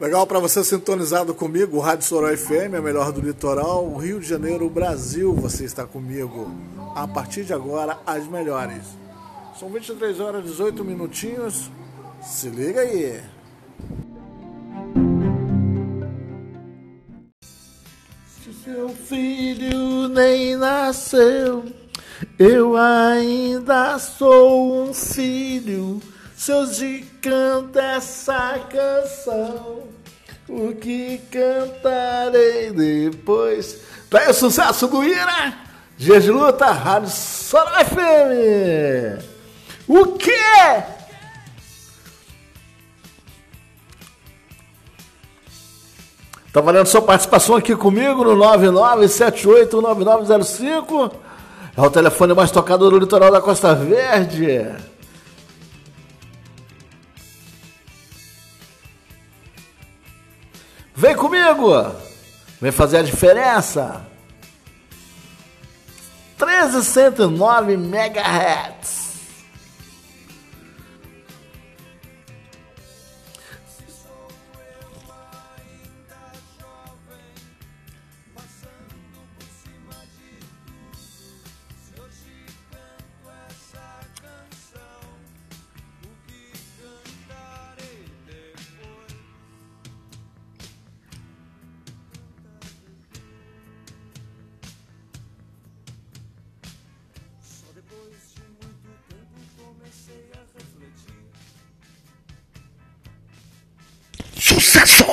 Legal para você sintonizado comigo, Rádio Soró FM, a melhor do litoral, Rio de Janeiro, Brasil. Você está comigo a partir de agora, as melhores. São 23 horas e 18 minutinhos. Se liga aí. Se seu filho nem nasceu, eu ainda sou um filho se hoje canta essa canção, o que cantarei depois? Tá aí o sucesso do Ira, Dia de Luta, Rádio Solo FM. O quê? Tá valendo sua participação aqui comigo no 99789905. É o telefone mais tocado do litoral da Costa Verde. Vem comigo! Vem fazer a diferença! 1309 MHz. Ça sent...